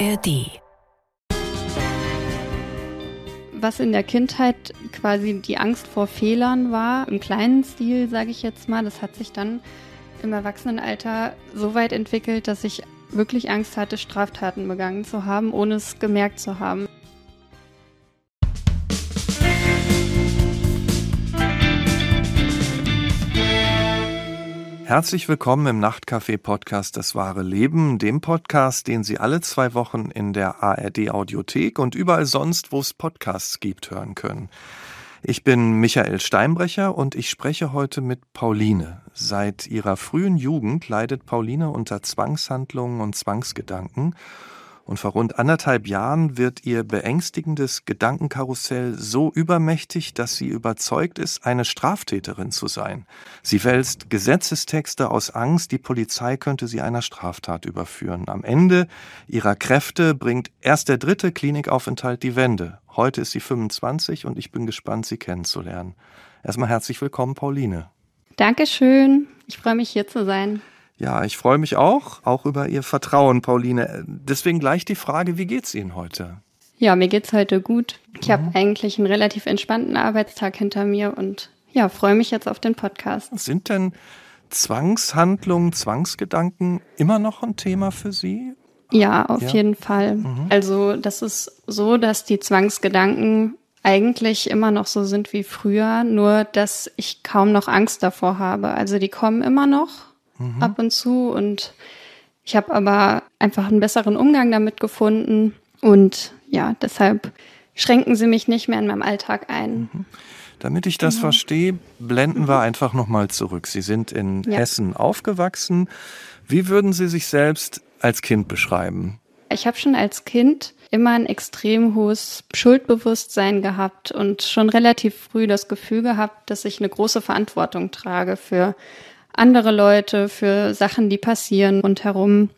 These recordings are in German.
ARD. Was in der Kindheit quasi die Angst vor Fehlern war, im kleinen Stil, sage ich jetzt mal, das hat sich dann im Erwachsenenalter so weit entwickelt, dass ich wirklich Angst hatte, Straftaten begangen zu haben, ohne es gemerkt zu haben. Herzlich willkommen im Nachtcafé-Podcast Das wahre Leben, dem Podcast, den Sie alle zwei Wochen in der ARD-Audiothek und überall sonst, wo es Podcasts gibt, hören können. Ich bin Michael Steinbrecher und ich spreche heute mit Pauline. Seit ihrer frühen Jugend leidet Pauline unter Zwangshandlungen und Zwangsgedanken und vor rund anderthalb Jahren wird ihr beängstigendes Gedankenkarussell so übermächtig, dass sie überzeugt ist, eine Straftäterin zu sein. Sie wälzt Gesetzestexte aus Angst, die Polizei könnte sie einer Straftat überführen. Am Ende ihrer Kräfte bringt erst der dritte Klinikaufenthalt die Wende. Heute ist sie 25 und ich bin gespannt, sie kennenzulernen. Erstmal herzlich willkommen, Pauline. Dankeschön. Ich freue mich hier zu sein. Ja, ich freue mich auch, auch über Ihr Vertrauen, Pauline. Deswegen gleich die Frage, wie geht's Ihnen heute? Ja, mir geht's heute gut. Ich mhm. habe eigentlich einen relativ entspannten Arbeitstag hinter mir und ja, freue mich jetzt auf den Podcast. Sind denn Zwangshandlungen, Zwangsgedanken immer noch ein Thema für Sie? Ja, auf ja. jeden Fall. Mhm. Also das ist so, dass die Zwangsgedanken eigentlich immer noch so sind wie früher, nur dass ich kaum noch Angst davor habe. Also die kommen immer noch, mhm. ab und zu und ich habe aber einfach einen besseren Umgang damit gefunden und ja, deshalb schränken sie mich nicht mehr in meinem Alltag ein. Mhm. Damit ich das genau. verstehe, blenden wir einfach nochmal zurück. Sie sind in ja. Hessen aufgewachsen. Wie würden Sie sich selbst als Kind beschreiben? Ich habe schon als Kind immer ein extrem hohes Schuldbewusstsein gehabt und schon relativ früh das Gefühl gehabt, dass ich eine große Verantwortung trage für andere Leute, für Sachen, die passieren rundherum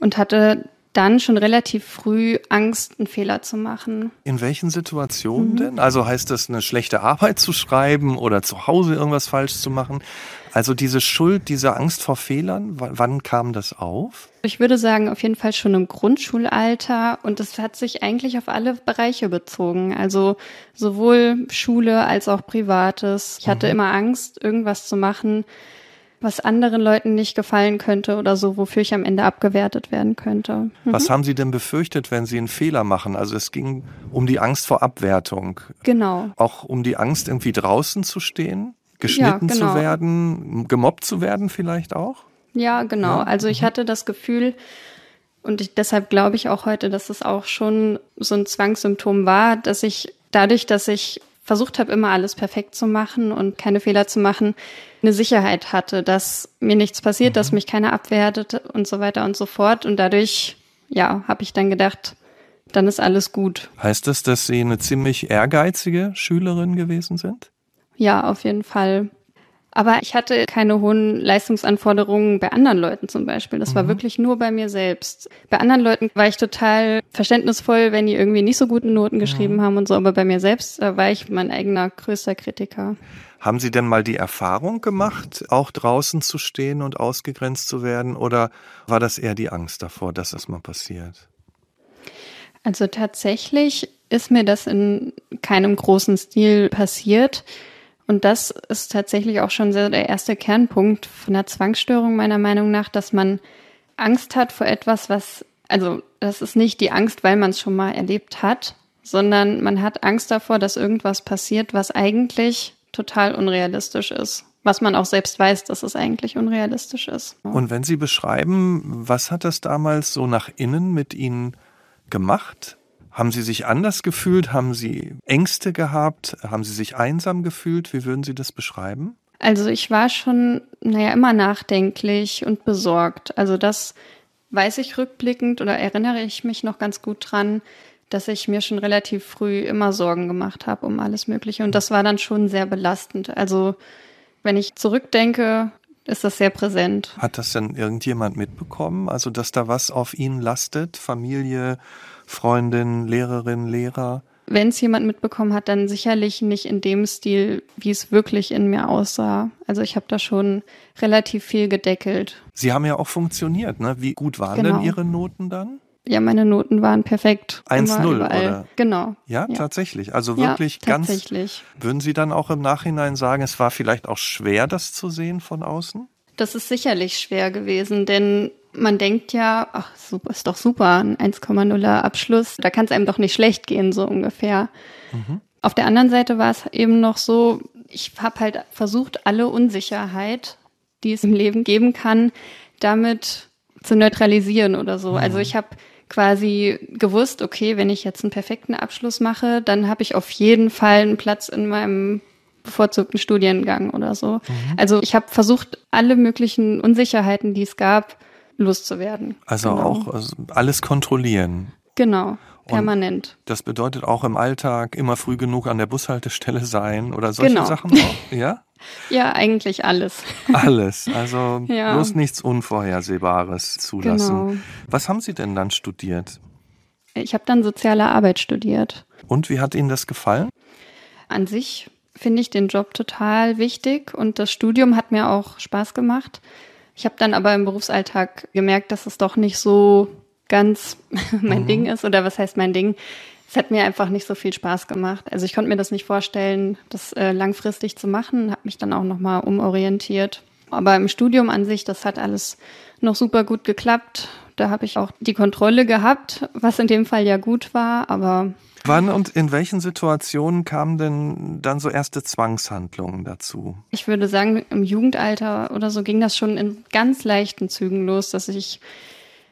und hatte dann schon relativ früh Angst, einen Fehler zu machen. In welchen Situationen mhm. denn? Also heißt das, eine schlechte Arbeit zu schreiben oder zu Hause irgendwas falsch zu machen? Also diese Schuld, diese Angst vor Fehlern, wann kam das auf? Ich würde sagen, auf jeden Fall schon im Grundschulalter und es hat sich eigentlich auf alle Bereiche bezogen. Also sowohl Schule als auch Privates. Ich hatte mhm. immer Angst, irgendwas zu machen, was anderen Leuten nicht gefallen könnte oder so, wofür ich am Ende abgewertet werden könnte. Mhm. Was haben Sie denn befürchtet, wenn Sie einen Fehler machen? Also es ging um die Angst vor Abwertung. Genau. Auch um die Angst, irgendwie draußen zu stehen, geschnitten ja, genau. zu werden, gemobbt zu werden vielleicht auch? Ja, genau. Ja. Also ich mhm. hatte das Gefühl, und ich, deshalb glaube ich auch heute, dass es auch schon so ein Zwangssymptom war, dass ich dadurch, dass ich versucht habe, immer alles perfekt zu machen und keine Fehler zu machen, eine Sicherheit hatte, dass mir nichts passiert, mhm. dass mich keiner abwertet und so weiter und so fort. Und dadurch, ja, habe ich dann gedacht, dann ist alles gut. Heißt das, dass Sie eine ziemlich ehrgeizige Schülerin gewesen sind? Ja, auf jeden Fall. Aber ich hatte keine hohen Leistungsanforderungen bei anderen Leuten zum Beispiel. Das mhm. war wirklich nur bei mir selbst. Bei anderen Leuten war ich total verständnisvoll, wenn die irgendwie nicht so gute Noten geschrieben mhm. haben und so. Aber bei mir selbst äh, war ich mein eigener größter Kritiker. Haben Sie denn mal die Erfahrung gemacht, auch draußen zu stehen und ausgegrenzt zu werden? Oder war das eher die Angst davor, dass das mal passiert? Also tatsächlich ist mir das in keinem großen Stil passiert. Und das ist tatsächlich auch schon der erste Kernpunkt von der Zwangsstörung meiner Meinung nach, dass man Angst hat vor etwas, was, also das ist nicht die Angst, weil man es schon mal erlebt hat, sondern man hat Angst davor, dass irgendwas passiert, was eigentlich total unrealistisch ist. Was man auch selbst weiß, dass es eigentlich unrealistisch ist. Und wenn Sie beschreiben, was hat das damals so nach innen mit Ihnen gemacht? Haben Sie sich anders gefühlt? Haben Sie Ängste gehabt? Haben Sie sich einsam gefühlt? Wie würden Sie das beschreiben? Also ich war schon, naja, immer nachdenklich und besorgt. Also das weiß ich rückblickend oder erinnere ich mich noch ganz gut dran, dass ich mir schon relativ früh immer Sorgen gemacht habe um alles Mögliche. Und das war dann schon sehr belastend. Also wenn ich zurückdenke, ist das sehr präsent. Hat das denn irgendjemand mitbekommen? Also, dass da was auf ihn lastet? Familie, Freundin, Lehrerin, Lehrer? Wenn es jemand mitbekommen hat, dann sicherlich nicht in dem Stil, wie es wirklich in mir aussah. Also ich habe da schon relativ viel gedeckelt. Sie haben ja auch funktioniert, ne? Wie gut waren genau. denn Ihre Noten dann? ja, meine Noten waren perfekt. 1-0, oder? Genau. Ja, ja, tatsächlich. Also wirklich ja, ganz. Tatsächlich. Würden Sie dann auch im Nachhinein sagen, es war vielleicht auch schwer, das zu sehen von außen? Das ist sicherlich schwer gewesen, denn man denkt ja, ach, super, ist doch super, ein 1,0er Abschluss, da kann es einem doch nicht schlecht gehen, so ungefähr. Mhm. Auf der anderen Seite war es eben noch so, ich habe halt versucht, alle Unsicherheit, die es im Leben geben kann, damit zu neutralisieren oder so. Also mhm. Also ich habe quasi gewusst, okay, wenn ich jetzt einen perfekten Abschluss mache, dann habe ich auf jeden Fall einen Platz in meinem bevorzugten Studiengang oder so. Mhm. Also ich habe versucht, alle möglichen Unsicherheiten, die es gab, loszuwerden. Also genau. auch also alles kontrollieren. Genau, permanent. Und das bedeutet auch im Alltag immer früh genug an der Bushaltestelle sein oder solche genau. Sachen auch, ja? Ja, eigentlich alles. Alles, also ja. bloß nichts Unvorhersehbares zulassen. Genau. Was haben Sie denn dann studiert? Ich habe dann soziale Arbeit studiert. Und wie hat Ihnen das gefallen? An sich finde ich den Job total wichtig und das Studium hat mir auch Spaß gemacht. Ich habe dann aber im Berufsalltag gemerkt, dass es doch nicht so ganz mein mhm. Ding ist. Oder was heißt mein Ding? Es hat mir einfach nicht so viel Spaß gemacht. Also ich konnte mir das nicht vorstellen, das äh, langfristig zu machen, habe mich dann auch nochmal umorientiert. Aber im Studium an sich, das hat alles noch super gut geklappt. Da habe ich auch die Kontrolle gehabt, was in dem Fall ja gut war, aber Wann und in welchen Situationen kamen denn dann so erste Zwangshandlungen dazu? Ich würde sagen, im Jugendalter oder so ging das schon in ganz leichten Zügen los, dass ich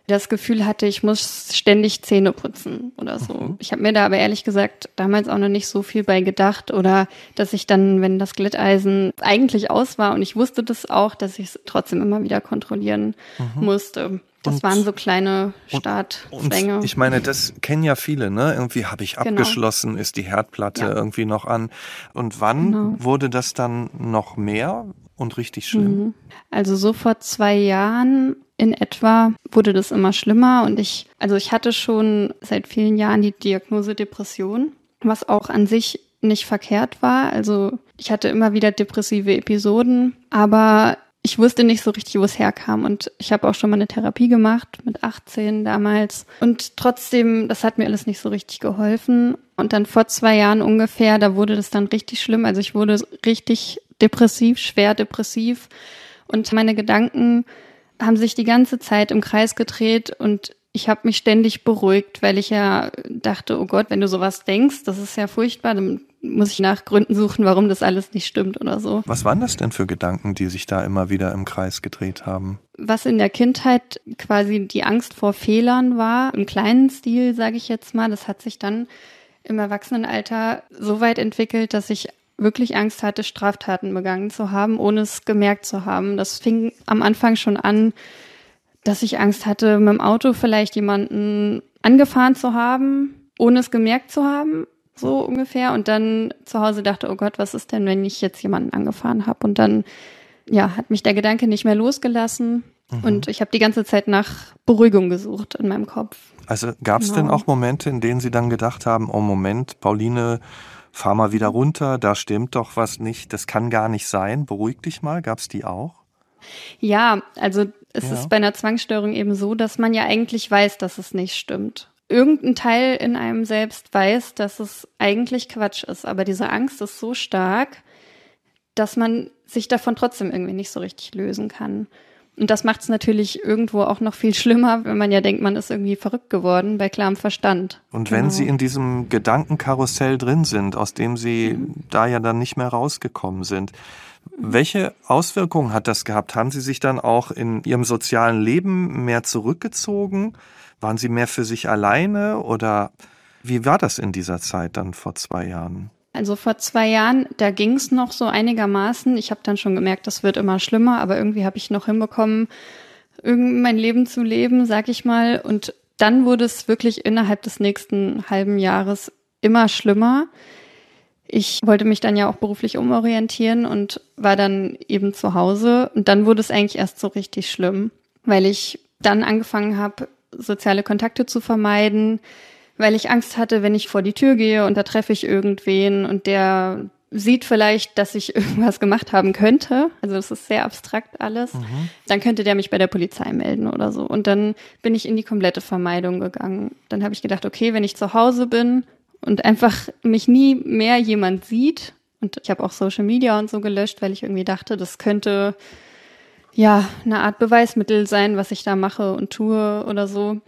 das Gefühl hatte, ich muss ständig Zähne putzen oder so. Mhm. Ich habe mir da aber ehrlich gesagt damals auch noch nicht so viel bei gedacht oder dass ich dann, wenn das Glätteisen eigentlich aus war und ich wusste das auch, dass ich es trotzdem immer wieder kontrollieren mhm. musste. Das und, waren so kleine Startzwänge. ich meine, das kennen ja viele, ne? Irgendwie habe ich genau. abgeschlossen, ist die Herdplatte ja. irgendwie noch an. Und wann genau. wurde das dann noch mehr und richtig schlimm? Mhm. Also so vor zwei Jahren in etwa wurde das immer schlimmer und ich, also ich hatte schon seit vielen Jahren die Diagnose Depression, was auch an sich nicht verkehrt war. Also ich hatte immer wieder depressive Episoden, aber ich wusste nicht so richtig, wo es herkam. Und ich habe auch schon mal eine Therapie gemacht mit 18 damals. Und trotzdem, das hat mir alles nicht so richtig geholfen. Und dann vor zwei Jahren ungefähr, da wurde das dann richtig schlimm. Also ich wurde richtig depressiv, schwer depressiv. Und meine Gedanken haben sich die ganze Zeit im Kreis gedreht und ich habe mich ständig beruhigt, weil ich ja dachte, oh Gott, wenn du sowas denkst, das ist ja furchtbar, dann muss ich nach Gründen suchen, warum das alles nicht stimmt oder so. Was waren das denn für Gedanken, die sich da immer wieder im Kreis gedreht haben? Was in der Kindheit quasi die Angst vor Fehlern war, im kleinen Stil, sage ich jetzt mal, das hat sich dann im Erwachsenenalter so weit entwickelt, dass ich wirklich Angst hatte, Straftaten begangen zu haben, ohne es gemerkt zu haben. Das fing am Anfang schon an, dass ich Angst hatte, mit dem Auto vielleicht jemanden angefahren zu haben, ohne es gemerkt zu haben so ungefähr. Und dann zu Hause dachte, oh Gott, was ist denn, wenn ich jetzt jemanden angefahren habe? Und dann, ja, hat mich der Gedanke nicht mehr losgelassen. Mhm. Und ich habe die ganze Zeit nach Beruhigung gesucht in meinem Kopf. Also gab es genau. denn auch Momente, in denen Sie dann gedacht haben, oh Moment, Pauline, fahr mal wieder runter, da stimmt doch was nicht, das kann gar nicht sein, beruhig dich mal, gab es die auch? Ja, also es ja. ist bei einer Zwangsstörung eben so, dass man ja eigentlich weiß, dass es nicht stimmt irgendein Teil in einem selbst weiß, dass es eigentlich Quatsch ist, aber diese Angst ist so stark, dass man sich davon trotzdem irgendwie nicht so richtig lösen kann. Und das macht es natürlich irgendwo auch noch viel schlimmer, wenn man ja denkt, man ist irgendwie verrückt geworden bei klarem Verstand. Und wenn genau. Sie in diesem Gedankenkarussell drin sind, aus dem Sie mhm. da ja dann nicht mehr rausgekommen sind, welche Auswirkungen hat das gehabt? Haben Sie sich dann auch in Ihrem sozialen Leben mehr zurückgezogen? Waren Sie mehr für sich alleine oder wie war das in dieser Zeit dann vor zwei Jahren? Also vor zwei Jahren, da ging es noch so einigermaßen. Ich habe dann schon gemerkt, das wird immer schlimmer, aber irgendwie habe ich noch hinbekommen, mein Leben zu leben, sag ich mal. Und dann wurde es wirklich innerhalb des nächsten halben Jahres immer schlimmer. Ich wollte mich dann ja auch beruflich umorientieren und war dann eben zu Hause. Und dann wurde es eigentlich erst so richtig schlimm, weil ich dann angefangen habe, soziale Kontakte zu vermeiden, weil ich Angst hatte, wenn ich vor die Tür gehe und da treffe ich irgendwen und der sieht vielleicht, dass ich irgendwas gemacht haben könnte, also das ist sehr abstrakt alles, mhm. dann könnte der mich bei der Polizei melden oder so. Und dann bin ich in die komplette Vermeidung gegangen. Dann habe ich gedacht, okay, wenn ich zu Hause bin und einfach mich nie mehr jemand sieht, und ich habe auch Social Media und so gelöscht, weil ich irgendwie dachte, das könnte ja eine Art Beweismittel sein, was ich da mache und tue oder so.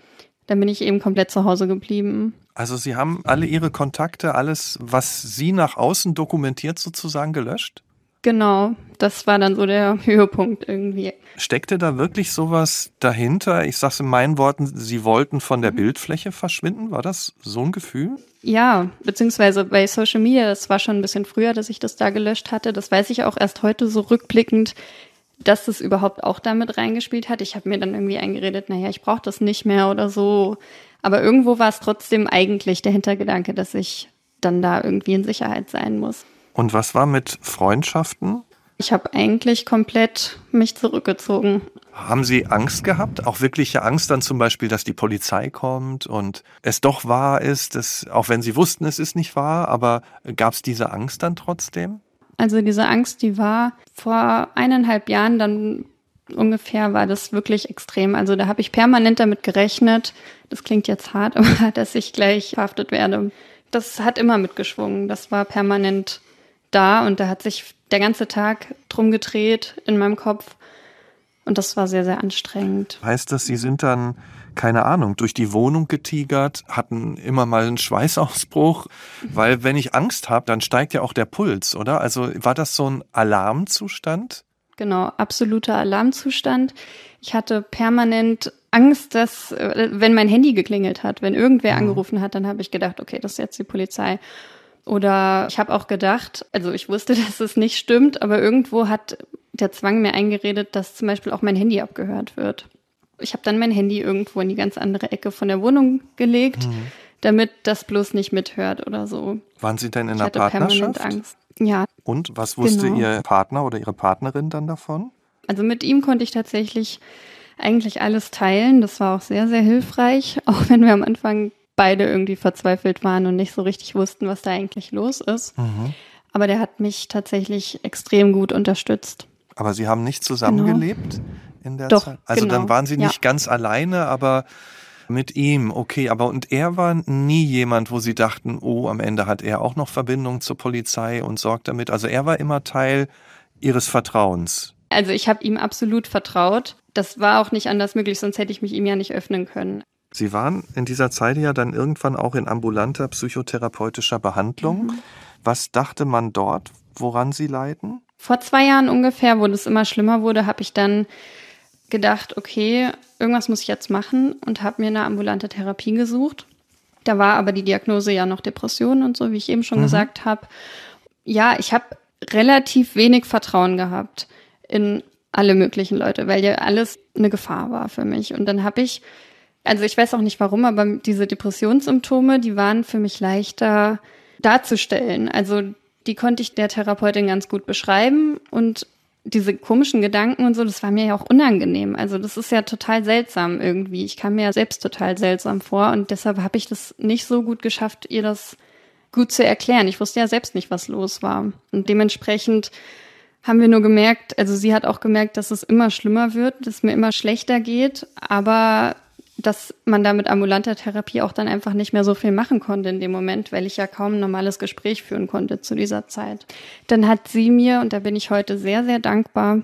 Dann bin ich eben komplett zu Hause geblieben. Also Sie haben alle Ihre Kontakte, alles, was Sie nach außen dokumentiert, sozusagen gelöscht? Genau, das war dann so der Höhepunkt irgendwie. Steckte da wirklich sowas dahinter? Ich sag's in meinen Worten, Sie wollten von der mhm. Bildfläche verschwinden. War das so ein Gefühl? Ja, beziehungsweise bei Social Media, das war schon ein bisschen früher, dass ich das da gelöscht hatte. Das weiß ich auch erst heute so rückblickend, dass das überhaupt auch damit reingespielt hat. Ich habe mir dann irgendwie eingeredet, naja, ich brauche das nicht mehr oder so. Aber irgendwo war es trotzdem eigentlich der Hintergedanke, dass ich dann da irgendwie in Sicherheit sein muss. Und was war mit Freundschaften? Ich habe eigentlich komplett mich zurückgezogen. Haben Sie Angst gehabt? Auch wirkliche Angst dann zum Beispiel, dass die Polizei kommt und es doch wahr ist, dass, auch wenn Sie wussten, es ist nicht wahr, aber gab es diese Angst dann trotzdem? Also diese Angst, die war vor eineinhalb Jahren dann ungefähr war das wirklich extrem. Also da habe ich permanent damit gerechnet, das klingt jetzt hart, aber dass ich gleich verhaftet werde. Das hat immer mitgeschwungen. Das war permanent da und da hat sich der ganze Tag drum gedreht in meinem Kopf. Und das war sehr, sehr anstrengend. Heißt das, Sie sind dann, keine Ahnung, durch die Wohnung getigert, hatten immer mal einen Schweißausbruch? Weil wenn ich Angst habe, dann steigt ja auch der Puls, oder? Also war das so ein Alarmzustand? Genau, absoluter Alarmzustand. Ich hatte permanent Angst, dass, äh, wenn mein Handy geklingelt hat, wenn irgendwer mhm. angerufen hat, dann habe ich gedacht, okay, das ist jetzt die Polizei. Oder ich habe auch gedacht, also ich wusste, dass es nicht stimmt, aber irgendwo hat der Zwang mir eingeredet, dass zum Beispiel auch mein Handy abgehört wird. Ich habe dann mein Handy irgendwo in die ganz andere Ecke von der Wohnung gelegt, mhm. damit das bloß nicht mithört oder so. Waren Sie denn in ich einer Partnerschaft? Angst. Ja. Und was wusste genau. Ihr Partner oder Ihre Partnerin dann davon? Also mit ihm konnte ich tatsächlich eigentlich alles teilen. Das war auch sehr, sehr hilfreich, auch wenn wir am Anfang beide irgendwie verzweifelt waren und nicht so richtig wussten, was da eigentlich los ist. Mhm. Aber der hat mich tatsächlich extrem gut unterstützt. Aber Sie haben nicht zusammengelebt genau. In der Doch, Zeit? Also genau. dann waren Sie nicht ja. ganz alleine, aber mit ihm, okay, aber und er war nie jemand, wo Sie dachten, oh, am Ende hat er auch noch Verbindung zur Polizei und sorgt damit. Also er war immer Teil Ihres Vertrauens. Also ich habe ihm absolut vertraut. Das war auch nicht anders möglich, sonst hätte ich mich ihm ja nicht öffnen können. Sie waren in dieser Zeit ja dann irgendwann auch in ambulanter psychotherapeutischer Behandlung. Mhm. Was dachte man dort, woran Sie leiden? Vor zwei Jahren ungefähr, wo das immer schlimmer wurde, habe ich dann gedacht, okay, irgendwas muss ich jetzt machen und habe mir eine ambulante Therapie gesucht. Da war aber die Diagnose ja noch Depression und so, wie ich eben schon mhm. gesagt habe. Ja, ich habe relativ wenig Vertrauen gehabt in alle möglichen Leute, weil ja alles eine Gefahr war für mich. Und dann habe ich, also ich weiß auch nicht warum, aber diese Depressionssymptome, die waren für mich leichter darzustellen. Also die konnte ich der Therapeutin ganz gut beschreiben und diese komischen Gedanken und so, das war mir ja auch unangenehm. Also das ist ja total seltsam irgendwie. Ich kam mir ja selbst total seltsam vor und deshalb habe ich das nicht so gut geschafft, ihr das gut zu erklären. Ich wusste ja selbst nicht, was los war. Und dementsprechend haben wir nur gemerkt, also sie hat auch gemerkt, dass es immer schlimmer wird, dass es mir immer schlechter geht, aber dass man da mit ambulanter Therapie auch dann einfach nicht mehr so viel machen konnte in dem Moment, weil ich ja kaum ein normales Gespräch führen konnte zu dieser Zeit. Dann hat sie mir, und da bin ich heute sehr, sehr dankbar,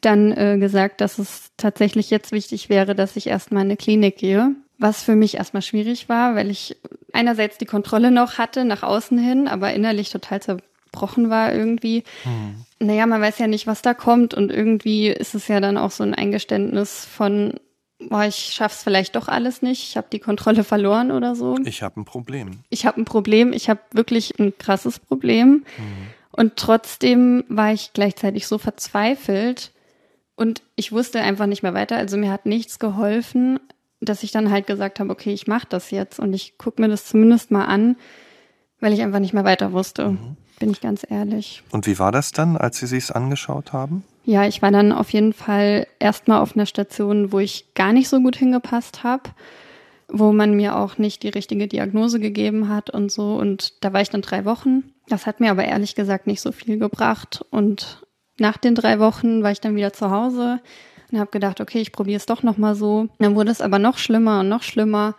dann äh, gesagt, dass es tatsächlich jetzt wichtig wäre, dass ich erstmal in eine Klinik gehe. Was für mich erstmal schwierig war, weil ich einerseits die Kontrolle noch hatte nach außen hin, aber innerlich total zerbrochen war irgendwie. Hm. Naja, man weiß ja nicht, was da kommt und irgendwie ist es ja dann auch so ein Eingeständnis von, boah, ich schaff's vielleicht doch alles nicht, ich habe die Kontrolle verloren oder so. Ich habe ein Problem. Ich habe ein Problem, ich habe wirklich ein krasses Problem. Mhm. Und trotzdem war ich gleichzeitig so verzweifelt und ich wusste einfach nicht mehr weiter. Also mir hat nichts geholfen, dass ich dann halt gesagt habe, okay, ich mache das jetzt und ich gucke mir das zumindest mal an, weil ich einfach nicht mehr weiter wusste. Mhm. Bin ich ganz ehrlich. Und wie war das dann, als Sie sich's angeschaut haben? Ja, ich war dann auf jeden Fall erstmal auf einer Station, wo ich gar nicht so gut hingepasst habe, wo man mir auch nicht die richtige Diagnose gegeben hat und so. Und da war ich dann drei Wochen. Das hat mir aber ehrlich gesagt nicht so viel gebracht. Und nach den drei Wochen war ich dann wieder zu Hause und habe gedacht, okay, ich probiere es doch noch mal so. Dann wurde es aber noch schlimmer und noch schlimmer.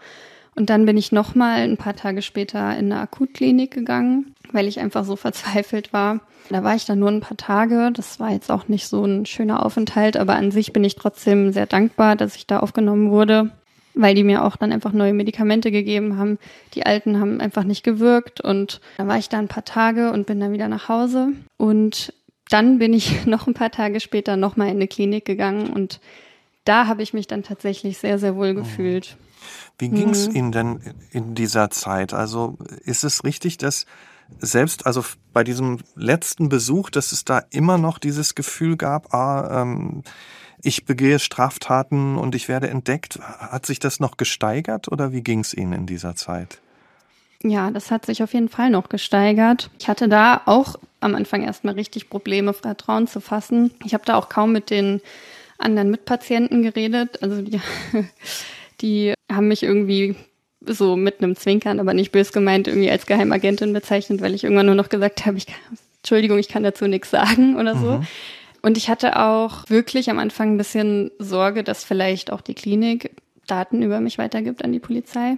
Und dann bin ich noch mal ein paar Tage später in eine Akutklinik gegangen, weil ich einfach so verzweifelt war. Da war ich dann nur ein paar Tage. Das war jetzt auch nicht so ein schöner Aufenthalt, aber an sich bin ich trotzdem sehr dankbar, dass ich da aufgenommen wurde, weil die mir auch dann einfach neue Medikamente gegeben haben. Die alten haben einfach nicht gewirkt und dann war ich da ein paar Tage und bin dann wieder nach Hause und dann bin ich noch ein paar Tage später noch mal in eine Klinik gegangen und da habe ich mich dann tatsächlich sehr, sehr wohl gefühlt. Wie ging es mhm. Ihnen denn in dieser Zeit? Also ist es richtig, dass selbst also bei diesem letzten Besuch, dass es da immer noch dieses Gefühl gab, ah, ähm, ich begehe Straftaten und ich werde entdeckt. Hat sich das noch gesteigert oder wie ging es Ihnen in dieser Zeit? Ja, das hat sich auf jeden Fall noch gesteigert. Ich hatte da auch am Anfang erstmal richtig Probleme, Vertrauen zu fassen. Ich habe da auch kaum mit den anderen Mitpatienten geredet. Also die, die haben mich irgendwie so mit einem Zwinkern, aber nicht bös gemeint, irgendwie als Geheimagentin bezeichnet, weil ich irgendwann nur noch gesagt habe, ich kann, Entschuldigung, ich kann dazu nichts sagen oder so. Mhm. Und ich hatte auch wirklich am Anfang ein bisschen Sorge, dass vielleicht auch die Klinik Daten über mich weitergibt an die Polizei.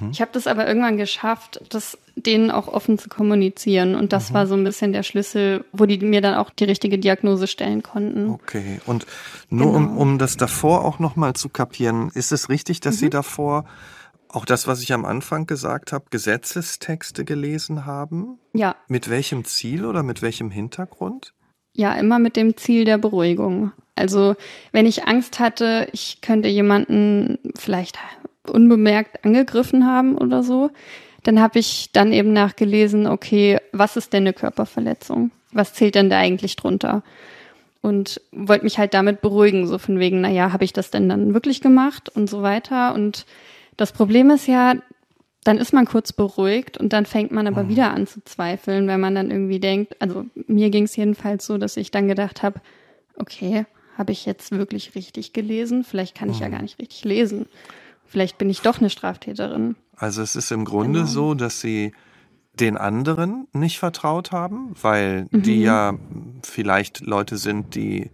Mhm. Ich habe das aber irgendwann geschafft, das denen auch offen zu kommunizieren. Und das mhm. war so ein bisschen der Schlüssel, wo die mir dann auch die richtige Diagnose stellen konnten. Okay. Und nur genau. um, um das davor auch nochmal zu kapieren, ist es richtig, dass mhm. Sie davor auch das, was ich am Anfang gesagt habe, Gesetzestexte gelesen haben? Ja. Mit welchem Ziel oder mit welchem Hintergrund? Ja, immer mit dem Ziel der Beruhigung. Also wenn ich Angst hatte, ich könnte jemanden vielleicht unbemerkt angegriffen haben oder so, dann habe ich dann eben nachgelesen, okay, was ist denn eine Körperverletzung? Was zählt denn da eigentlich drunter? Und wollte mich halt damit beruhigen, so von wegen, naja, habe ich das denn dann wirklich gemacht und so weiter. Und das Problem ist ja, dann ist man kurz beruhigt und dann fängt man aber mhm. wieder an zu zweifeln, wenn man dann irgendwie denkt, also mir ging es jedenfalls so, dass ich dann gedacht habe, okay, habe ich jetzt wirklich richtig gelesen? Vielleicht kann ich ja mhm. gar nicht richtig lesen. Vielleicht bin ich doch eine Straftäterin. Also es ist im Grunde genau. so, dass sie den anderen nicht vertraut haben, weil mhm. die ja vielleicht Leute sind, die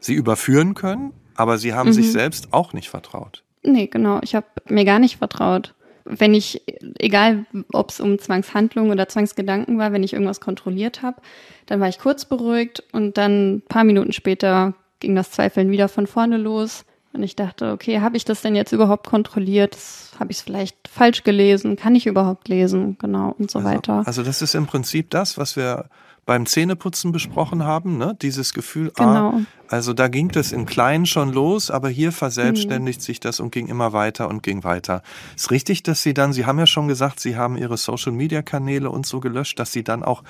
sie überführen können, aber sie haben mhm. sich selbst auch nicht vertraut. Nee, genau. Ich habe mir gar nicht vertraut. Wenn ich, egal ob es um Zwangshandlungen oder Zwangsgedanken war, wenn ich irgendwas kontrolliert habe, dann war ich kurz beruhigt und dann ein paar Minuten später ging das Zweifeln wieder von vorne los. Und ich dachte, okay, habe ich das denn jetzt überhaupt kontrolliert? Habe ich es vielleicht falsch gelesen? Kann ich überhaupt lesen? Genau und so also, weiter. Also das ist im Prinzip das, was wir beim Zähneputzen besprochen haben, ne? Dieses Gefühl, ah, genau. ah, also da ging das im Kleinen schon los, aber hier verselbstständigt mhm. sich das und ging immer weiter und ging weiter. Ist richtig, dass Sie dann, Sie haben ja schon gesagt, Sie haben Ihre Social Media Kanäle und so gelöscht, dass Sie dann auch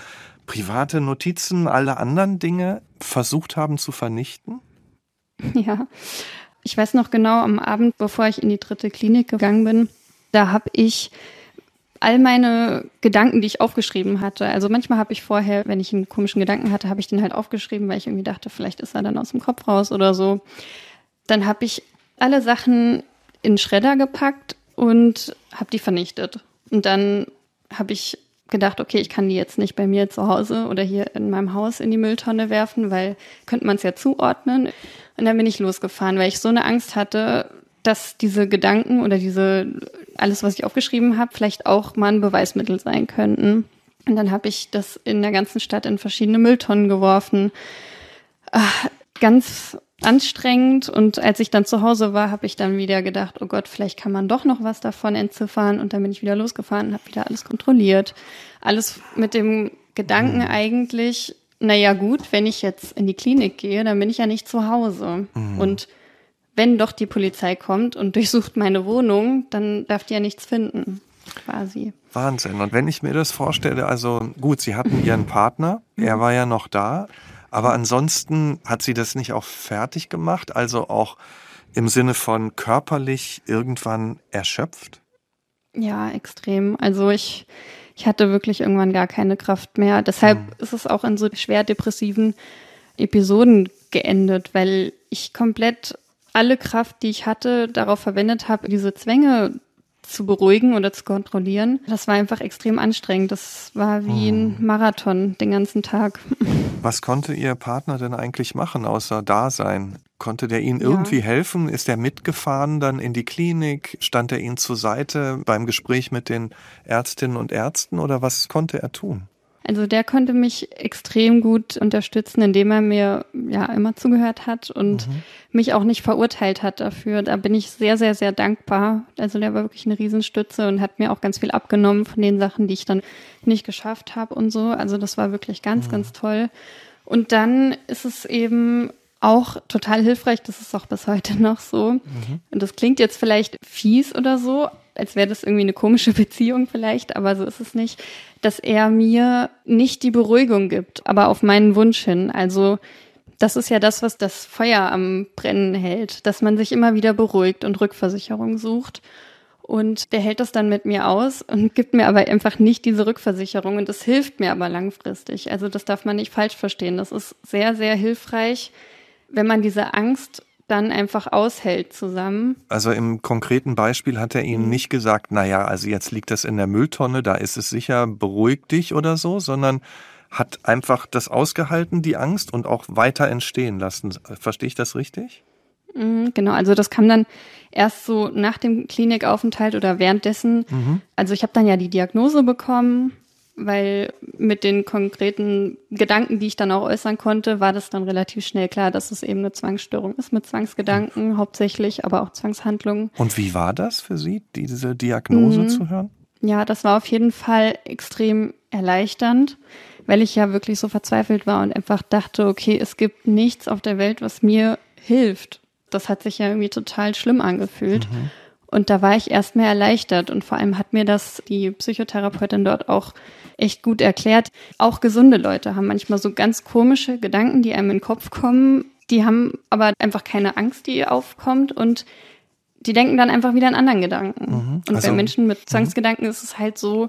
private Notizen, alle anderen Dinge versucht haben zu vernichten? Ja, ich weiß noch genau, am Abend, bevor ich in die dritte Klinik gegangen bin, da habe ich all meine Gedanken, die ich aufgeschrieben hatte. Also manchmal habe ich vorher, wenn ich einen komischen Gedanken hatte, habe ich den halt aufgeschrieben, weil ich irgendwie dachte, vielleicht ist er dann aus dem Kopf raus oder so. Dann habe ich alle Sachen in Schredder gepackt und habe die vernichtet. Und dann habe ich gedacht, okay, ich kann die jetzt nicht bei mir zu Hause oder hier in meinem Haus in die Mülltonne werfen, weil könnte man es ja zuordnen. Und dann bin ich losgefahren, weil ich so eine Angst hatte, dass diese Gedanken oder diese alles, was ich aufgeschrieben habe, vielleicht auch mal ein Beweismittel sein könnten. Und dann habe ich das in der ganzen Stadt in verschiedene Mülltonnen geworfen. Ach, ganz anstrengend. Und als ich dann zu Hause war, habe ich dann wieder gedacht, oh Gott, vielleicht kann man doch noch was davon entziffern. Und dann bin ich wieder losgefahren und habe wieder alles kontrolliert. Alles mit dem Gedanken mhm. eigentlich, naja gut, wenn ich jetzt in die Klinik gehe, dann bin ich ja nicht zu Hause. Mhm. Und wenn doch die Polizei kommt und durchsucht meine Wohnung, dann darf die ja nichts finden, quasi. Wahnsinn. Und wenn ich mir das vorstelle, also gut, Sie hatten Ihren Partner, er mhm. war ja noch da. Aber ansonsten hat sie das nicht auch fertig gemacht, also auch im Sinne von körperlich irgendwann erschöpft? Ja, extrem. Also ich, ich hatte wirklich irgendwann gar keine Kraft mehr. Deshalb hm. ist es auch in so schwer depressiven Episoden geendet, weil ich komplett alle Kraft, die ich hatte, darauf verwendet habe, diese Zwänge zu beruhigen oder zu kontrollieren. Das war einfach extrem anstrengend. Das war wie ein Mhm. Marathon den ganzen Tag. Was konnte Ihr Partner denn eigentlich machen, außer da sein? Konnte der Ihnen Ja. irgendwie helfen? Ist er mitgefahren dann in die Klinik? Stand er Ihnen zur Seite beim Gespräch mit den Ärztinnen und Ärzten oder was konnte er tun? Also der konnte mich extrem gut unterstützen, indem er mir ja immer zugehört hat und Mhm. mich auch nicht verurteilt hat dafür. Da bin ich sehr, sehr, sehr dankbar. Also der war wirklich eine Riesenstütze und hat mir auch ganz viel abgenommen von den Sachen, die ich dann nicht geschafft habe und so. Also das war wirklich ganz, ganz toll. Und dann ist es eben auch total hilfreich, das ist auch bis heute noch so. Und das klingt jetzt vielleicht fies oder so, als wäre das irgendwie eine komische Beziehung vielleicht, aber so ist es nicht, dass er mir nicht die Beruhigung gibt, aber auf meinen Wunsch hin. Also das ist ja das, was das Feuer am Brennen hält, dass man sich immer wieder beruhigt und Rückversicherung sucht. Und der hält das dann mit mir aus und gibt mir aber einfach nicht diese Rückversicherung. Und das hilft mir aber langfristig. Also das darf man nicht falsch verstehen. Das ist sehr, sehr hilfreich, wenn man diese Angst dann einfach aushält zusammen. Also im konkreten Beispiel hat er Mhm. Ihnen nicht gesagt, naja, also jetzt liegt das in der Mülltonne, da ist es sicher, beruhig dich oder so, sondern hat einfach das ausgehalten, die Angst und auch weiter entstehen lassen. Verstehe ich das richtig? Mhm, Genau, also das kam dann erst so nach dem Klinikaufenthalt oder währenddessen. Also ich habe dann ja die Diagnose bekommen, weil mit den konkreten Gedanken, die ich dann auch äußern konnte, war das dann relativ schnell klar, dass es eben eine Zwangsstörung ist mit Zwangsgedanken hauptsächlich, aber auch Zwangshandlungen. Und wie war das für Sie, diese Diagnose Mhm. zu hören? Ja, das war auf jeden Fall extrem erleichternd, weil ich ja wirklich so verzweifelt war und einfach dachte, okay, es gibt nichts auf der Welt, was mir hilft. Das hat sich ja irgendwie total schlimm angefühlt. Und da war ich erstmal erleichtert und vor allem hat mir das die Psychotherapeutin dort auch echt gut erklärt. Auch gesunde Leute haben manchmal so ganz komische Gedanken, die einem in den Kopf kommen. Die haben aber einfach keine Angst, die aufkommt und die denken dann einfach wieder an anderen Gedanken. Und Also- bei Menschen mit Zwangsgedanken ist es halt so,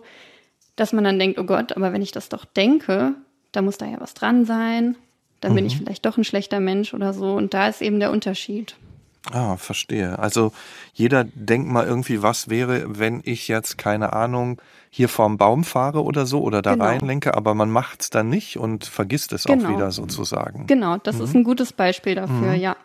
dass man dann denkt, oh Gott, aber wenn ich das doch denke, da muss da ja was dran sein. Dann bin ich vielleicht doch ein schlechter Mensch oder so. Und da ist eben der Unterschied. Ah, verstehe. Also jeder denkt mal irgendwie, was wäre, wenn ich jetzt, keine Ahnung, hier vorm Baum fahre oder so oder da Genau. reinlenke, aber man macht's dann nicht und vergisst es Genau. auch wieder sozusagen. Genau, das ist ein gutes Beispiel dafür, ja.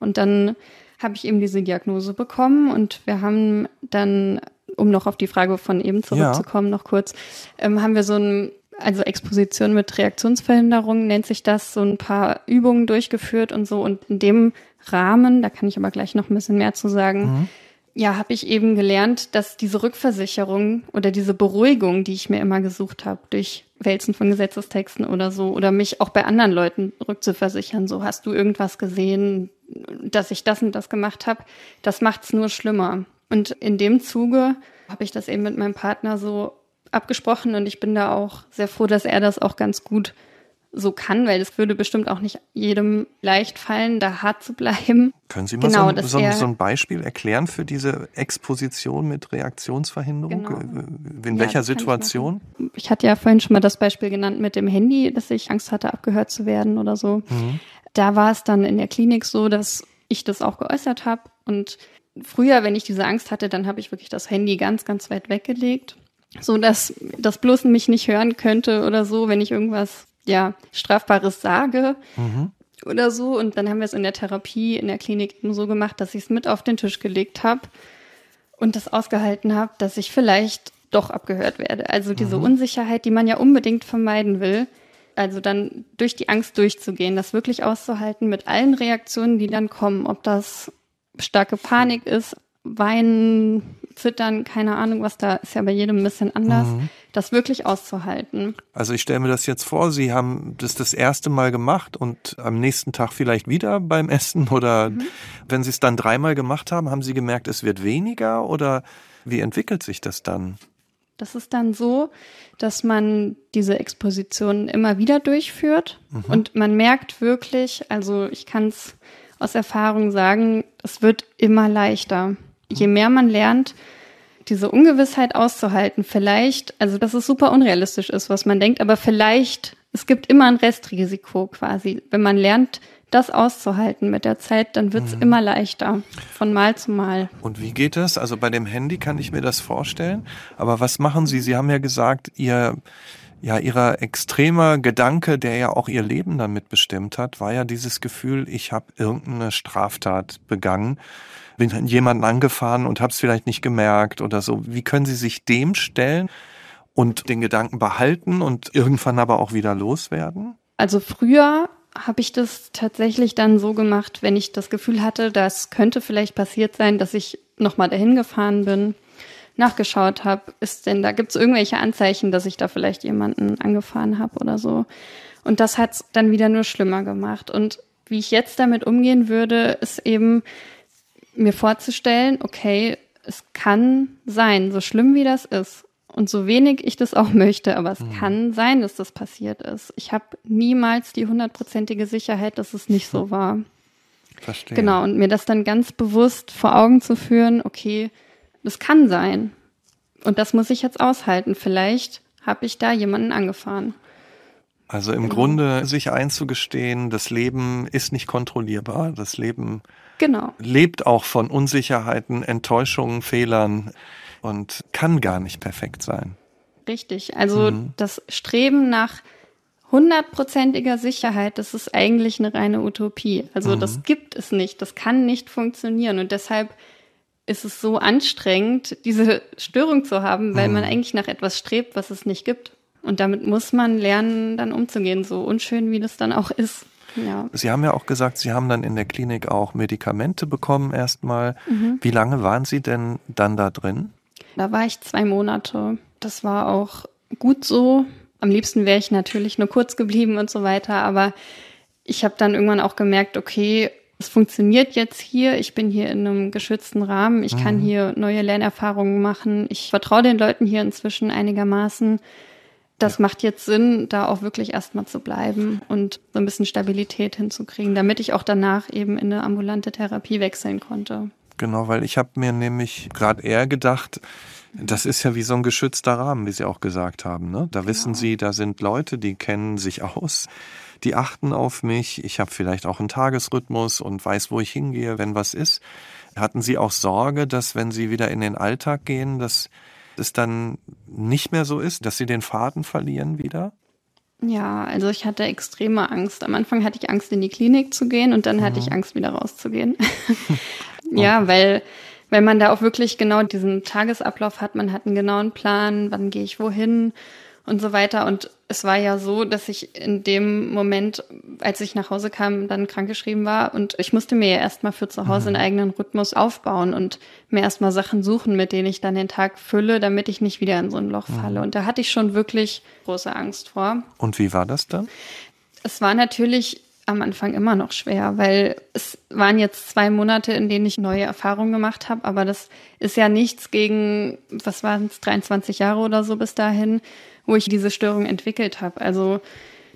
Und dann habe ich eben diese Diagnose bekommen und wir haben dann, um noch auf die Frage von eben zurückzukommen, noch kurz, ähm, haben wir so ein, also Exposition mit Reaktionsverhinderung nennt sich das, so ein paar Übungen durchgeführt und so. Und in dem Rahmen, da kann ich aber gleich noch ein bisschen mehr zu sagen, ja, habe ich eben gelernt, dass diese Rückversicherung oder diese Beruhigung, die ich mir immer gesucht habe, durch Wälzen von Gesetzestexten oder so, oder mich auch bei anderen Leuten rückzuversichern, so hast du irgendwas gesehen, dass ich das und das gemacht habe, das macht's nur schlimmer. Und in dem Zuge habe ich das eben mit meinem Partner so abgesprochen und ich bin da auch sehr froh, dass er das auch ganz gut so kann, weil es würde bestimmt auch nicht jedem leicht fallen, da hart zu bleiben. Können Sie mal Genau, so, ein, so, ein, so ein Beispiel erklären für diese Exposition mit Reaktionsverhinderung? Genau. In Ja, welcher kann ich Situation? Ich hatte ja vorhin schon mal das Beispiel genannt mit dem Handy, dass ich Angst hatte, abgehört zu werden oder so. Da war es dann in der Klinik so, dass ich das auch geäußert habe. Und früher, wenn ich diese Angst hatte, dann habe ich wirklich das Handy ganz, ganz weit weggelegt, so dass das bloß mich nicht hören könnte oder so, wenn ich irgendwas ja strafbares sage oder so. Und dann haben wir es in der Therapie in der Klinik eben so gemacht, dass ich es mit auf den Tisch gelegt habe und das ausgehalten habe, dass ich vielleicht doch abgehört werde. Also diese Unsicherheit, die man ja unbedingt vermeiden will. Also dann durch die Angst durchzugehen, das wirklich auszuhalten mit allen Reaktionen, die dann kommen, ob das starke Panik ist, Weinen, Zittern, keine Ahnung, was da ist ja bei jedem ein bisschen anders, das wirklich auszuhalten. Also ich stelle mir das jetzt vor, Sie haben das das erste Mal gemacht und am nächsten Tag vielleicht wieder beim Essen oder Mhm. wenn Sie es dann dreimal gemacht haben, haben Sie gemerkt, es wird weniger oder wie entwickelt sich das dann? Das ist dann so, dass man diese Expositionen immer wieder durchführt und man merkt wirklich, also ich kann es aus Erfahrung sagen, es wird immer leichter. Je mehr man lernt, diese Ungewissheit auszuhalten, vielleicht, also dass es super unrealistisch ist, was man denkt, aber vielleicht, es gibt immer ein Restrisiko quasi. Wenn man lernt, das auszuhalten mit der Zeit, dann wird's mhm. immer leichter, von Mal zu Mal. Und wie geht das? Also bei dem Handy kann ich mir das vorstellen. Aber was machen Sie? Sie haben ja gesagt, Ihr, ja, Ihrer extremer Gedanke, der ja auch Ihr Leben damit bestimmt hat, war ja dieses Gefühl, ich habe irgendeine Straftat begangen, bin jemanden angefahren und habe es vielleicht nicht gemerkt oder so. Wie können Sie sich dem stellen und den Gedanken behalten und irgendwann aber auch wieder loswerden? Also früher habe ich das tatsächlich dann so gemacht, wenn ich das Gefühl hatte, das könnte vielleicht passiert sein, dass ich nochmal dahin gefahren bin, nachgeschaut habe, ist denn da gibt es irgendwelche Anzeichen, dass ich da vielleicht jemanden angefahren habe oder so. Und das hat es dann wieder nur schlimmer gemacht. Und wie ich jetzt damit umgehen würde, ist eben mir vorzustellen, okay, es kann sein, so schlimm wie das ist, und so wenig ich das auch möchte, aber es mhm. kann sein, dass das passiert ist. Ich habe niemals die hundertprozentige Sicherheit, dass es nicht so war. Verstehe. Genau, und mir das dann ganz bewusst vor Augen zu führen, okay, das kann sein. Und das muss ich jetzt aushalten. Vielleicht habe ich da jemanden angefahren. Also im genau. Grunde sich einzugestehen, das Leben ist nicht kontrollierbar. Das Leben genau. lebt auch von Unsicherheiten, Enttäuschungen, Fehlern und kann gar nicht perfekt sein. Richtig. Also mhm. das Streben nach hundertprozentiger Sicherheit, das ist eigentlich eine reine Utopie. Also mhm. das gibt es nicht. Das kann nicht funktionieren. Und deshalb ist es so anstrengend, diese Störung zu haben, weil mhm. man eigentlich nach etwas strebt, was es nicht gibt. Und damit muss man lernen, dann umzugehen, so unschön wie das dann auch ist. Ja. Sie haben ja auch gesagt, Sie haben dann in der Klinik auch Medikamente bekommen erstmal. Mhm. Wie lange waren Sie denn dann da drin? Da war ich zwei Monate. Das war auch gut so. Am liebsten wäre ich natürlich nur kurz geblieben und so weiter, aber ich habe dann irgendwann auch gemerkt, okay, es funktioniert jetzt hier, ich bin hier in einem geschützten Rahmen, ich mhm. kann hier neue Lernerfahrungen machen, ich vertraue den Leuten hier inzwischen einigermaßen. Das ja. macht jetzt Sinn, da auch wirklich erstmal zu bleiben und so ein bisschen Stabilität hinzukriegen, damit ich auch danach eben in eine ambulante Therapie wechseln konnte. Genau, weil ich habe mir nämlich gerade eher gedacht, das ist ja wie so ein geschützter Rahmen, wie Sie auch gesagt haben. Ne? Da wissen genau. Sie, da sind Leute, die kennen sich aus, die achten auf mich. Ich habe vielleicht auch einen Tagesrhythmus und weiß, wo ich hingehe, wenn was ist. Hatten Sie auch Sorge, dass wenn Sie wieder in den Alltag gehen, dass es dann nicht mehr so ist, dass Sie den Faden verlieren wieder? Ja, also ich hatte extreme Angst. Am Anfang hatte ich Angst, in die Klinik zu gehen und dann mhm. hatte ich Angst, wieder rauszugehen. Ja, weil, weil man da auch wirklich genau diesen Tagesablauf hat, man hat einen genauen Plan, wann gehe ich wohin und so weiter. Und es war ja so, dass ich in dem Moment, als ich nach Hause kam, dann krankgeschrieben war und ich musste mir ja erstmal für zu Hause mhm. einen eigenen Rhythmus aufbauen und mir erstmal Sachen suchen, mit denen ich dann den Tag fülle, damit ich nicht wieder in so ein Loch mhm. falle. Und da hatte ich schon wirklich große Angst vor. Und wie war das dann? Es war natürlich am Anfang immer noch schwer, weil es waren jetzt zwei Monate, in denen ich neue Erfahrungen gemacht habe, aber das ist ja nichts gegen, was waren es, 23 Jahre oder so bis dahin, wo ich diese Störung entwickelt habe. Also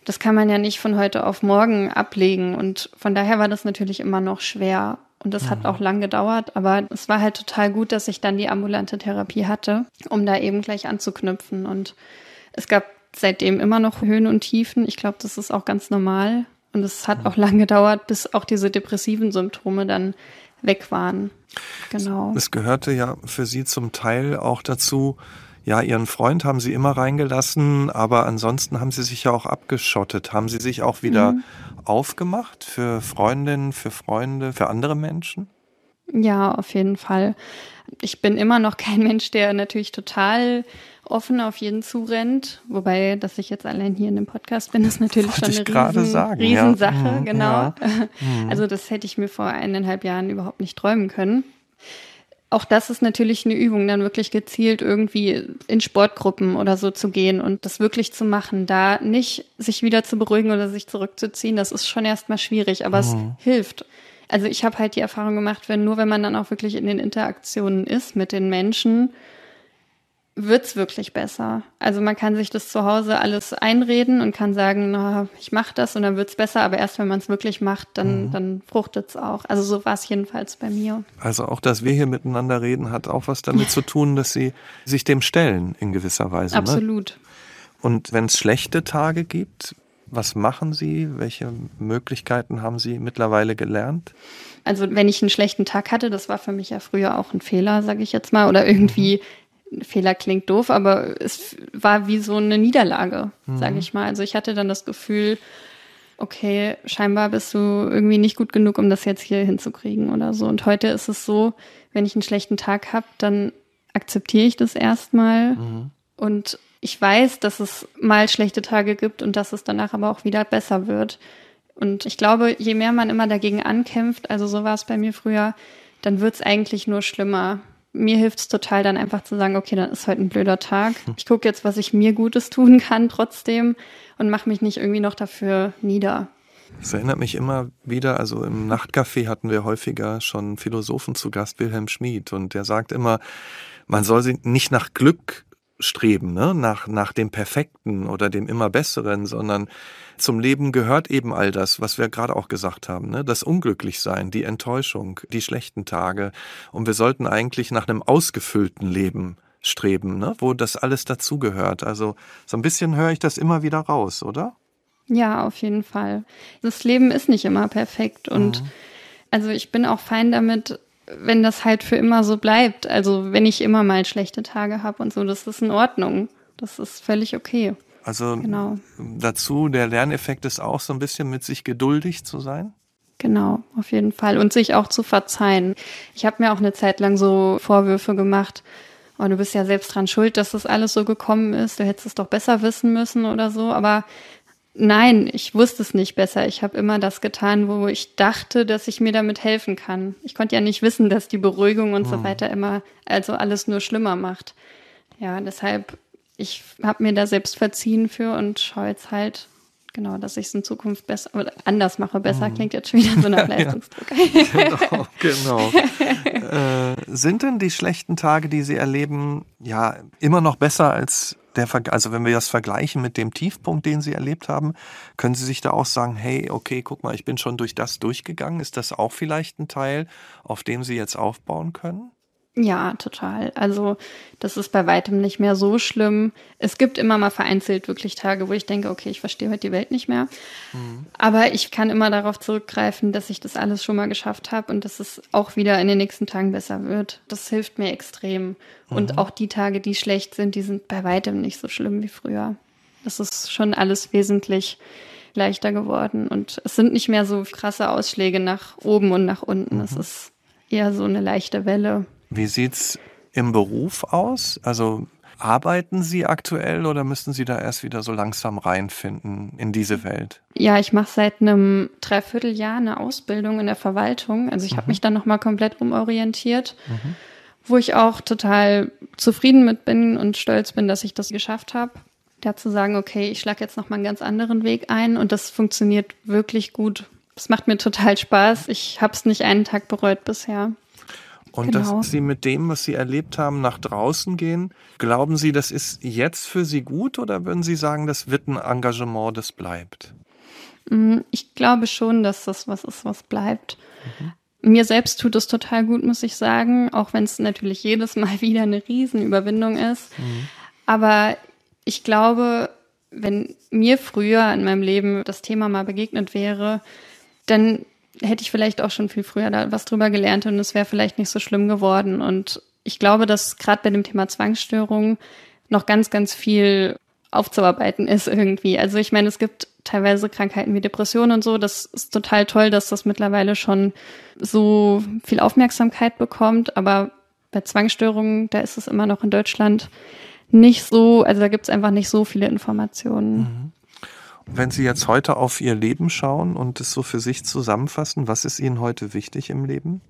das kann man ja nicht von heute auf morgen ablegen und von daher war das natürlich immer noch schwer. Und das mhm. hat auch lang gedauert, aber es war halt total gut, dass ich dann die ambulante Therapie hatte, um da eben gleich anzuknüpfen. Und es gab seitdem immer noch Höhen und Tiefen. Ich glaube, das ist auch ganz normal. Und es hat auch lange gedauert, bis auch diese depressiven Symptome dann weg waren. Genau. Es gehörte ja für Sie zum Teil auch dazu, ja, Ihren Freund haben Sie immer reingelassen, aber ansonsten haben Sie sich ja auch abgeschottet. Haben Sie sich auch wieder mhm. aufgemacht für Freundinnen, für Freunde, für andere Menschen? Ja, auf jeden Fall. Ich bin immer noch kein Mensch, der natürlich total offen auf jeden zurennt. Wobei, dass ich jetzt allein hier in dem Podcast bin, ist natürlich Wollte schon eine riesen, sagen, Riesensache. Ja. Mhm, genau. Ja. Mhm. Also das hätte ich mir vor eineinhalb Jahren überhaupt nicht träumen können. Auch das ist natürlich eine Übung, dann wirklich gezielt irgendwie in Sportgruppen oder so zu gehen und das wirklich zu machen, da nicht sich wieder zu beruhigen oder sich zurückzuziehen, das ist schon erstmal schwierig, aber mhm. es hilft. Also ich habe halt die Erfahrung gemacht, wenn nur wenn man dann auch wirklich in den Interaktionen ist mit den Menschen, wird's wirklich besser. Also man kann sich das zu Hause alles einreden und kann sagen, na, ich mache das und dann wird's besser, aber erst wenn man es wirklich macht, dann, mhm. dann fruchtet's auch. Also so war es jedenfalls bei mir. Also auch, dass wir hier miteinander reden, hat auch was damit zu tun, dass sie sich dem stellen in gewisser Weise. Ne? Absolut. Ne? Und wenn es schlechte Tage gibt, Was machen Sie? Welche Möglichkeiten haben Sie mittlerweile gelernt? Also wenn ich einen schlechten Tag hatte, das war für mich ja früher auch ein Fehler, sage ich jetzt mal, oder irgendwie mhm. Fehler klingt doof, aber es war wie so eine Niederlage, mhm. sage ich mal. Also ich hatte dann das Gefühl, okay, scheinbar bist du irgendwie nicht gut genug, um das jetzt hier hinzukriegen oder so. Und heute ist es so, wenn ich einen schlechten Tag habe, dann akzeptiere ich das erstmal mhm. und ich weiß, dass es mal schlechte Tage gibt und dass es danach aber auch wieder besser wird. Und ich glaube, je mehr man immer dagegen ankämpft, also so war es bei mir früher, dann wird es eigentlich nur schlimmer. Mir hilft es total, dann einfach zu sagen, okay, dann ist heute ein blöder Tag. Hm. Ich gucke jetzt, was ich mir Gutes tun kann trotzdem und mache mich nicht irgendwie noch dafür nieder. Das erinnert mich immer wieder, also im Nachtcafé hatten wir häufiger schon Philosophen zu Gast, Wilhelm Schmid, und der sagt immer, man soll sich nicht nach Glück streben, ne? nach, nach dem Perfekten oder dem immer Besseren, sondern zum Leben gehört eben all das, was wir gerade auch gesagt haben, ne? das Unglücklichsein, die Enttäuschung, die schlechten Tage. Und wir sollten eigentlich nach einem ausgefüllten Leben streben, ne? wo das alles dazugehört. Also so ein bisschen höre ich das immer wieder raus, oder? Ja, auf jeden Fall. Das Leben ist nicht immer perfekt und mhm. also ich bin auch fein damit, wenn das halt für immer so bleibt. Also wenn ich immer mal schlechte Tage habe und so, das ist in Ordnung. Das ist völlig okay. Also genau. dazu, der Lerneffekt ist auch so ein bisschen mit sich geduldig zu sein. Genau, auf jeden Fall. Und sich auch zu verzeihen. Ich habe mir auch eine Zeit lang so Vorwürfe gemacht. Oh, du bist ja selbst dran schuld, dass das alles so gekommen ist. Du hättest es doch besser wissen müssen oder so. Aber Nein, ich wusste es nicht besser. Ich habe immer das getan, wo ich dachte, dass ich mir damit helfen kann. Ich konnte ja nicht wissen, dass die Beruhigung und mhm. so hm. weiter immer, also alles nur schlimmer macht. Ja, deshalb, ich habe mir da selbst verziehen für und schaue jetzt halt, genau, dass ich es in Zukunft besser oder anders mache. Besser mhm. klingt jetzt schon wieder so nach Leistungsdruck. genau, genau. äh, sind denn die schlechten Tage, die Sie erleben, ja immer noch besser als der, also wenn wir das vergleichen mit dem Tiefpunkt, den Sie erlebt haben, können Sie sich da auch sagen, hey, okay, guck mal, ich bin schon durch das durchgegangen. Ist das auch vielleicht ein Teil, auf dem Sie jetzt aufbauen können? Ja, total. Also das ist bei weitem nicht mehr so schlimm. Es gibt immer mal vereinzelt wirklich Tage, wo ich denke, okay, ich verstehe heute die Welt nicht mehr. Mhm. Aber ich kann immer darauf zurückgreifen, dass ich das alles schon mal geschafft habe und dass es auch wieder in den nächsten Tagen besser wird. Das hilft mir extrem. Mhm. Und auch die Tage, die schlecht sind, die sind bei weitem nicht so schlimm wie früher. Das ist schon alles wesentlich leichter geworden. Und es sind nicht mehr so krasse Ausschläge nach oben und nach unten. Mhm. Es ist eher so eine leichte Welle. Wie sieht's im Beruf aus? Also arbeiten Sie aktuell oder müssten Sie da erst wieder so langsam reinfinden in diese Welt? Ja, ich mache seit einem Dreivierteljahr eine Ausbildung in der Verwaltung. Also ich mhm. habe mich dann nochmal komplett umorientiert, mhm. wo ich auch total zufrieden mit bin und stolz bin, dass ich das geschafft habe. Da zu sagen, okay, ich schlage jetzt nochmal einen ganz anderen Weg ein und das funktioniert wirklich gut. Es macht mir total Spaß. Ich habe es nicht einen Tag bereut bisher. Und genau. dass Sie mit dem, was Sie erlebt haben, nach draußen gehen, glauben Sie, das ist jetzt für Sie gut oder würden Sie sagen, das wird ein Engagement, das bleibt? Mm, ich glaube schon, dass das was ist, was bleibt. Mhm. Mir selbst tut es total gut, muss ich sagen, auch wenn es natürlich jedes Mal wieder eine Riesenüberwindung ist. Mhm. Aber ich glaube, wenn mir früher in meinem Leben das Thema mal begegnet wäre, dann hätte ich vielleicht auch schon viel früher da was drüber gelernt und es wäre vielleicht nicht so schlimm geworden. Und ich glaube, dass gerade bei dem Thema Zwangsstörungen noch ganz, ganz viel aufzuarbeiten ist irgendwie. Also ich meine, es gibt teilweise Krankheiten wie Depressionen und so. Das ist total toll, dass das mittlerweile schon so viel Aufmerksamkeit bekommt. Aber bei Zwangsstörungen, da ist es immer noch in Deutschland nicht so, also da gibt es einfach nicht so viele Informationen. Mhm. Wenn Sie jetzt heute auf Ihr Leben schauen und es so für sich zusammenfassen, was ist Ihnen heute wichtig im Leben?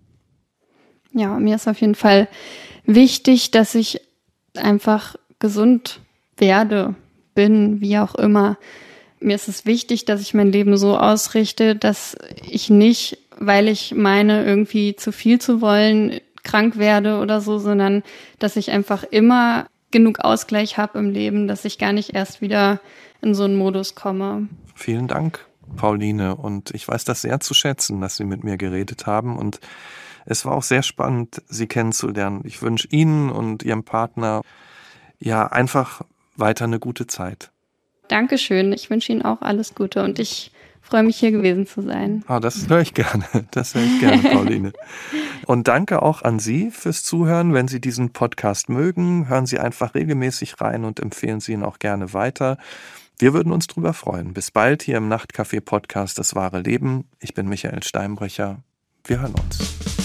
Ja, mir ist auf jeden Fall wichtig, dass ich einfach gesund werde, bin, wie auch immer. Mir ist es wichtig, dass ich mein Leben so ausrichte, dass ich nicht, weil ich meine, irgendwie zu viel zu wollen, krank werde oder so, sondern dass ich einfach immer genug Ausgleich habe im Leben, dass ich gar nicht erst wieder in so einen Modus komme. Vielen Dank, Pauline. Und ich weiß das sehr zu schätzen, dass Sie mit mir geredet haben. Und es war auch sehr spannend, Sie kennenzulernen. Ich wünsche Ihnen und Ihrem Partner ja einfach weiter eine gute Zeit. Dankeschön. Ich wünsche Ihnen auch alles Gute und ich freue mich, hier gewesen zu sein. Ah, das höre ich gerne. Das höre ich gerne, Pauline. Und danke auch an Sie fürs Zuhören. Wenn Sie diesen Podcast mögen, hören Sie einfach regelmäßig rein und empfehlen Sie ihn auch gerne weiter. Wir würden uns drüber freuen. Bis bald hier im Nachtcafé Podcast Das wahre Leben. Ich bin Michael Steinbrecher. Wir hören uns.